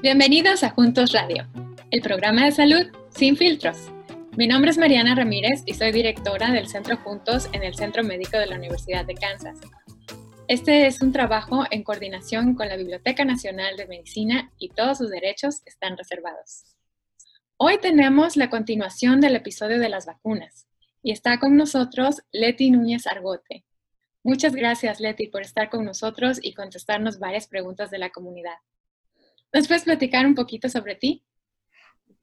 Bienvenidos a Juntos Radio, el programa de salud sin filtros. Mi nombre es Mariana Ramírez y soy directora del Centro Juntos en el Centro Médico de la Universidad de Kansas. Este es un trabajo en coordinación con la Biblioteca Nacional de Medicina y todos sus derechos están reservados. Hoy tenemos la continuación del episodio de las vacunas y está con nosotros Leti Núñez Argote. Muchas gracias Leti por estar con nosotros y contestarnos varias preguntas de la comunidad. ¿Nos puedes platicar un poquito sobre ti?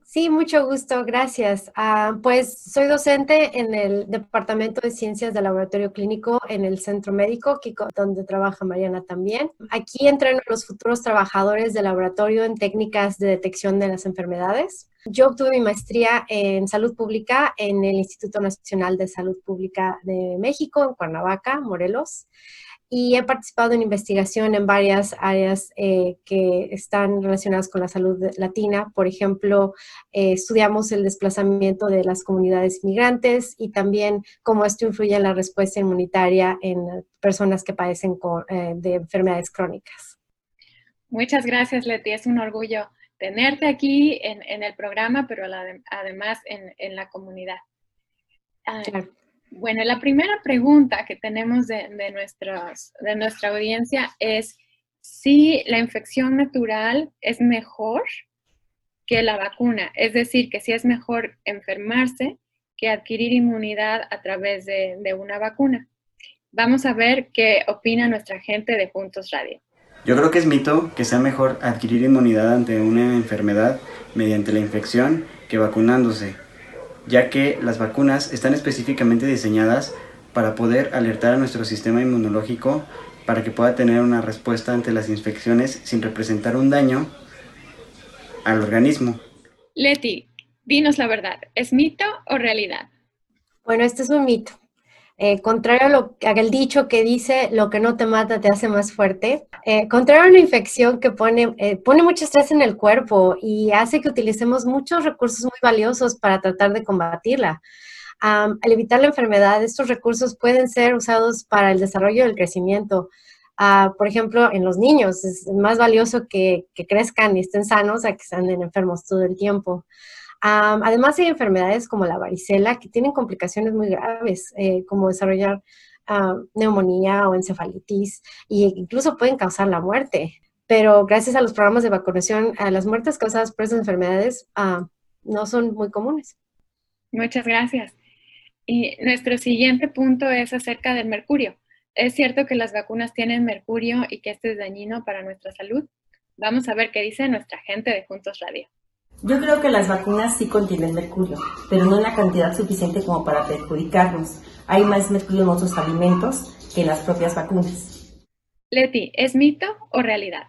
Sí, mucho gusto, gracias. Ah, pues soy docente en el Departamento de Ciencias del Laboratorio Clínico en el Centro Médico, donde trabaja Mariana también. Aquí entreno los futuros trabajadores del laboratorio en técnicas de detección de las enfermedades. Yo obtuve mi maestría en salud pública en el Instituto Nacional de Salud Pública de México, en Cuernavaca, Morelos y he participado en investigación en varias áreas eh, que están relacionadas con la salud latina. Por ejemplo, eh, estudiamos el desplazamiento de las comunidades migrantes y también cómo esto influye en la respuesta inmunitaria en personas que padecen eh, de enfermedades crónicas. Muchas gracias, Leti. Es un orgullo tenerte aquí en, el programa, pero además en, la comunidad. Ah, claro. Bueno, la primera pregunta que tenemos de, de, nuestra audiencia es si la infección natural es mejor que la vacuna, es decir, que si es mejor enfermarse que adquirir inmunidad a través de, de una vacuna. Vamos a ver qué opina nuestra gente de Juntos Radio. Yo creo que es mito que sea mejor adquirir inmunidad ante una enfermedad mediante la infección que vacunándose ya que las vacunas están específicamente diseñadas para poder alertar a nuestro sistema inmunológico para que pueda tener una respuesta ante las infecciones sin representar un daño al organismo. Leti, dinos la verdad, ¿es mito o realidad? Bueno, este es un mito. Eh, contrario a lo, al dicho que dice, lo que no te mata te hace más fuerte. Eh, contrario a una infección que pone, eh, pone mucho estrés en el cuerpo y hace que utilicemos muchos recursos muy valiosos para tratar de combatirla. al evitar la enfermedad, estos recursos pueden ser usados para el desarrollo y el crecimiento. Ah, por ejemplo, en los niños es más valioso que, que crezcan y estén sanos a que anden enfermos todo el tiempo además hay enfermedades como la varicela que tienen complicaciones muy graves, eh, como desarrollar neumonía o encefalitis e incluso pueden causar la muerte. Pero gracias a los programas de vacunación, las muertes causadas por esas enfermedades no son muy comunes. Muchas gracias. Y nuestro siguiente punto es acerca del mercurio. ¿Es cierto que las vacunas tienen mercurio y que este es dañino para nuestra salud? Vamos a ver qué dice nuestra gente de Juntos Radio. Yo creo que las vacunas sí contienen mercurio, pero no en la cantidad suficiente como para perjudicarnos. Hay más mercurio en otros alimentos que en las propias vacunas. Leti, ¿es mito o realidad?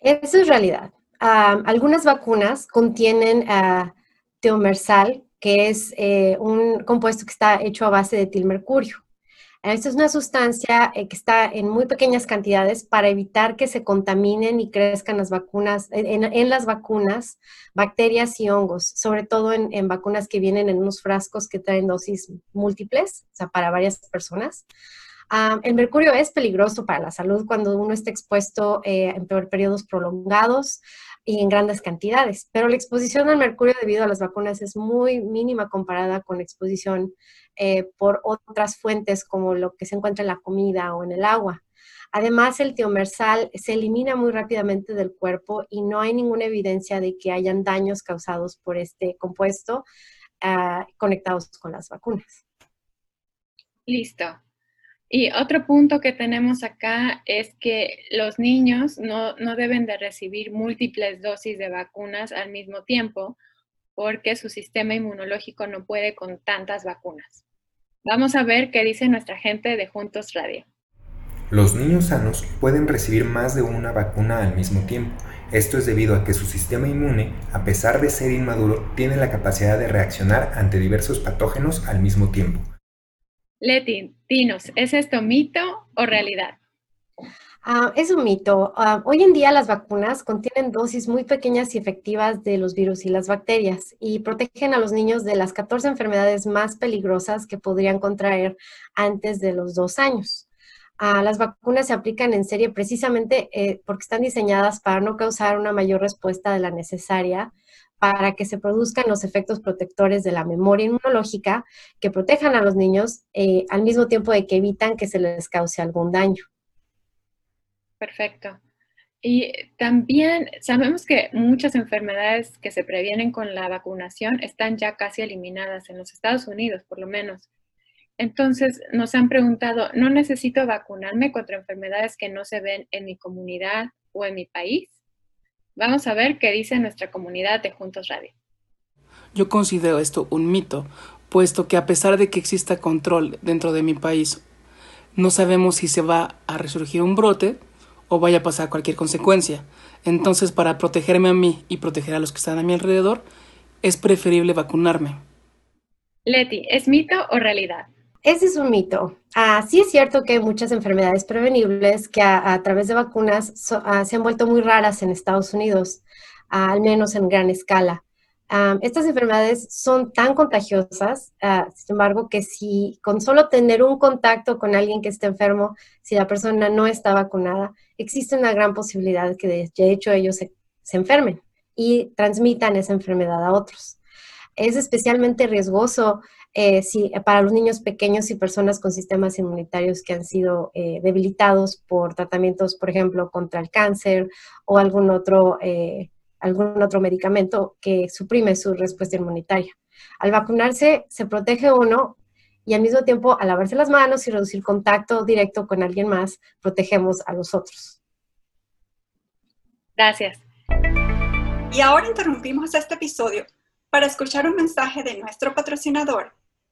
Eso es realidad. algunas vacunas contienen uh, teomersal, que es eh, un compuesto que está hecho a base de tilmercurio. Esta es una sustancia eh, que está en muy pequeñas cantidades para evitar que se contaminen y crezcan las vacunas, en, las vacunas, bacterias y hongos, sobre todo en, vacunas que vienen en unos frascos que traen dosis múltiples, o sea, para varias personas. Ah, el mercurio es peligroso para la salud cuando uno está expuesto eh, en periodos prolongados y en grandes cantidades, pero la exposición al mercurio debido a las vacunas es muy mínima comparada con la exposición eh, por otras fuentes como lo que se encuentra en la comida o en el agua. Además, el tiomersal se elimina muy rápidamente del cuerpo y no hay ninguna evidencia de que hayan daños causados por este compuesto ah, conectados con las vacunas. Listo. Y otro punto que tenemos acá es que los niños no, deben de recibir múltiples dosis de vacunas al mismo tiempo porque su sistema inmunológico no puede con tantas vacunas. Vamos a ver qué dice nuestra gente de Juntos Radio. Los niños sanos pueden recibir más de una vacuna al mismo tiempo. Esto es debido a que su sistema inmune, a pesar de ser inmaduro, tiene la capacidad de reaccionar ante diversos patógenos al mismo tiempo. Leti, dinos, ¿es esto mito o realidad? Ah, es un mito. Ah, hoy en día las vacunas contienen dosis muy pequeñas y efectivas de los virus y las bacterias y protegen a los niños de las 14 enfermedades más peligrosas que podrían contraer antes de los dos años. las vacunas se aplican en serie precisamente eh, porque están diseñadas para no causar una mayor respuesta de la necesaria para que se produzcan los efectos protectores de la memoria inmunológica que protejan a los niños eh, al mismo tiempo de que evitan que se les cause algún daño. Perfecto. Y también sabemos que muchas enfermedades que se previenen con la vacunación están ya casi eliminadas en los Estados Unidos, por lo menos. Entonces, nos han preguntado, ¿no necesito vacunarme contra enfermedades que no se ven en mi comunidad o en mi país? Vamos a ver qué dice nuestra comunidad de Juntos Radio. Yo considero esto un mito, puesto que a pesar de que exista control dentro de mi país, no sabemos si se va a resurgir un brote o vaya a pasar cualquier consecuencia. Entonces, para protegerme a mí y proteger a los que están a mi alrededor, es preferible vacunarme. Leti, ¿es mito o realidad? Ese es un mito. Ah, sí es cierto que hay muchas enfermedades prevenibles que a, través de vacunas ah, se han vuelto muy raras en Estados Unidos, ah, al menos en gran escala. estas enfermedades son tan contagiosas, sin embargo, que si con solo tener un contacto con alguien que esté enfermo, si la persona no está vacunada, existe una gran posibilidad de que de hecho ellos se enfermen y transmitan esa enfermedad a otros. Es especialmente riesgoso eh, para los niños pequeños y personas con sistemas inmunitarios que han sido eh, debilitados por tratamientos, por ejemplo, contra el cáncer o algún otro, eh, algún otro medicamento que suprime su respuesta inmunitaria. Al vacunarse se protege uno y al mismo tiempo al lavarse las manos y reducir contacto directo con alguien más, protegemos a los otros. Gracias. Y ahora interrumpimos este episodio para escuchar un mensaje de nuestro patrocinador,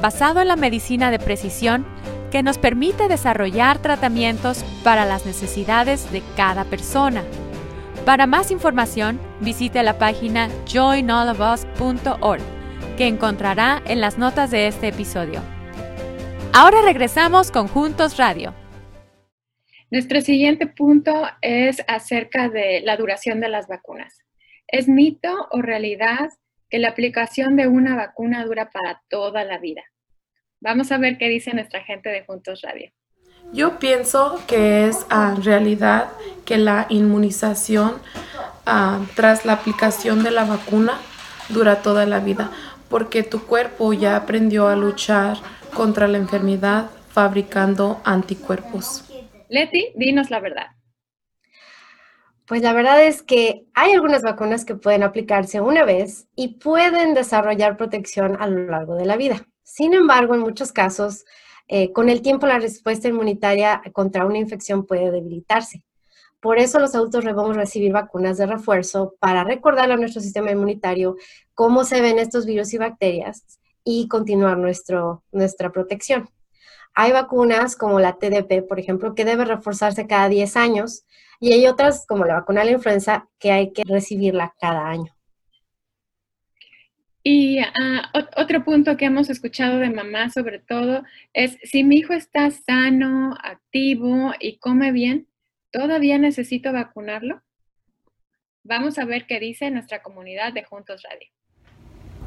basado en la medicina de precisión que nos permite desarrollar tratamientos para las necesidades de cada persona. Para más información, visite la página joinallofus.org, que encontrará en las notas de este episodio. Ahora regresamos con Juntos Radio. Nuestro siguiente punto es acerca de la duración de las vacunas. ¿Es mito o realidad que la aplicación de una vacuna dura para toda la vida. Vamos a ver qué dice nuestra gente de Juntos Radio. Yo pienso que es ah, realidad que la inmunización ah, tras la aplicación de la vacuna dura toda la vida, porque tu cuerpo ya aprendió a luchar contra la enfermedad fabricando anticuerpos. Leti, dinos la verdad. Pues la verdad es que hay algunas vacunas que pueden aplicarse una vez y pueden desarrollar protección a lo largo de la vida. Sin embargo, en muchos casos, eh, con el tiempo la respuesta inmunitaria contra una infección puede debilitarse. Por eso los adultos debemos recibir vacunas de refuerzo para recordar a nuestro sistema inmunitario cómo se ven estos virus y bacterias y continuar nuestro, nuestra protección. Hay vacunas como la TDP, por ejemplo, que debe reforzarse cada 10 años y hay otras, como la vacuna de la influenza, que hay que recibirla cada año. Y ah, otro punto que hemos escuchado de mamá sobre todo es, si mi hijo está sano, activo y come bien, ¿todavía necesito vacunarlo? Vamos a ver qué dice nuestra comunidad de Juntos Radio.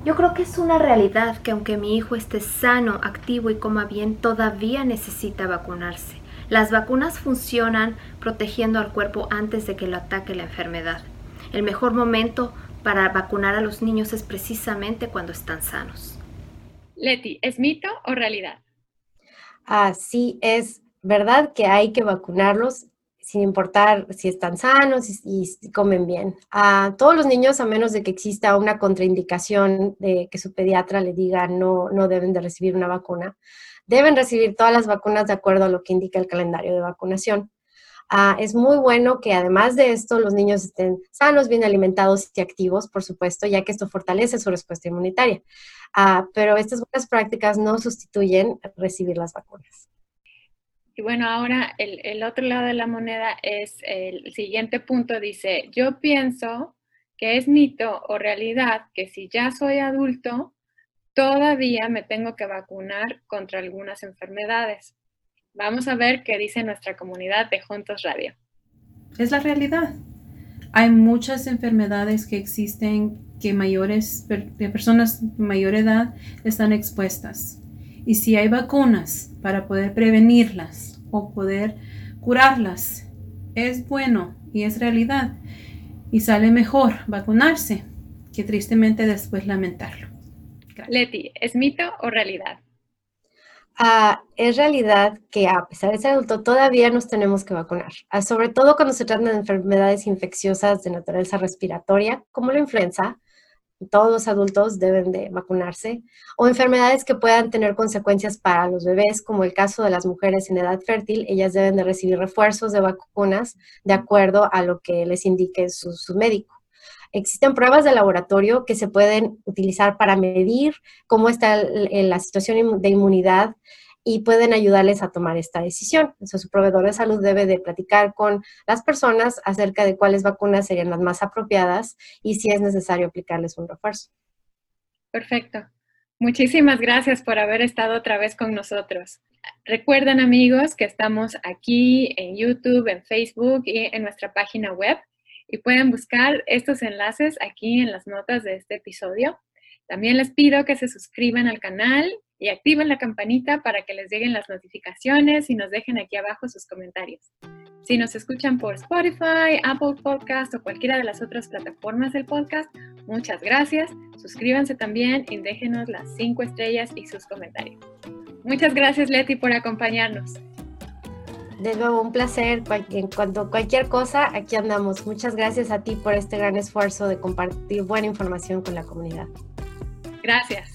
Yo creo que es una realidad que aunque mi hijo esté sano, activo y coma bien, todavía necesita vacunarse. Las vacunas funcionan protegiendo al cuerpo antes de que lo ataque la enfermedad. El mejor momento para vacunar a los niños es precisamente cuando están sanos. Leti, ¿es mito o realidad? Ah, sí, es verdad que hay que vacunarlos sin importar si están sanos y, comen bien. A todos los niños, a menos de que exista una contraindicación de que su pediatra le diga no, no deben de recibir una vacuna, deben recibir todas las vacunas de acuerdo a lo que indica el calendario de vacunación. Es muy bueno que además de esto los niños estén sanos, bien alimentados y activos, por supuesto, ya que esto fortalece su respuesta inmunitaria. Pero estas buenas prácticas no sustituyen recibir las vacunas. Y bueno, ahora el, otro lado de la moneda es el siguiente punto, dice, yo pienso que es mito o realidad que si ya soy adulto, todavía me tengo que vacunar contra algunas enfermedades. Vamos a ver qué dice nuestra comunidad de Juntos Radio. Es la realidad. Hay muchas enfermedades que existen que mayores, personas de mayor edad están expuestas. Y si hay vacunas para poder prevenirlas o poder curarlas, es bueno y es realidad. Y sale mejor vacunarse que tristemente después lamentarlo. Leti, ¿es mito o realidad? Ah, es realidad que a pesar de ser adulto todavía nos tenemos que vacunar, ah, sobre todo cuando se tratan de enfermedades infecciosas de naturaleza respiratoria, como la influenza, todos los adultos deben de vacunarse, o enfermedades que puedan tener consecuencias para los bebés, como el caso de las mujeres en edad fértil, ellas deben de recibir refuerzos de vacunas de acuerdo a lo que les indique su, médico. Existen pruebas de laboratorio que se pueden utilizar para medir cómo está la situación de inmunidad y pueden ayudarles a tomar esta decisión. Entonces, su proveedor de salud debe de platicar con las personas acerca de cuáles vacunas serían las más apropiadas y si es necesario aplicarles un refuerzo. Perfecto. Muchísimas gracias por haber estado otra vez con nosotros. Recuerden amigos que estamos aquí en YouTube, en Facebook y en nuestra página web y pueden buscar estos enlaces aquí en las notas de este episodio. También les pido que se suscriban al canal y activen la campanita para que les lleguen las notificaciones y nos dejen aquí abajo sus comentarios. Si nos escuchan por Spotify, Apple Podcast o cualquiera de las otras plataformas del podcast, muchas gracias. Suscríbanse también y déjenos las cinco estrellas y sus comentarios. Muchas gracias Leti por acompañarnos. De nuevo, un placer. En cuanto a cualquier cosa, aquí andamos. Muchas gracias a ti por este gran esfuerzo de compartir buena información con la comunidad. Gracias.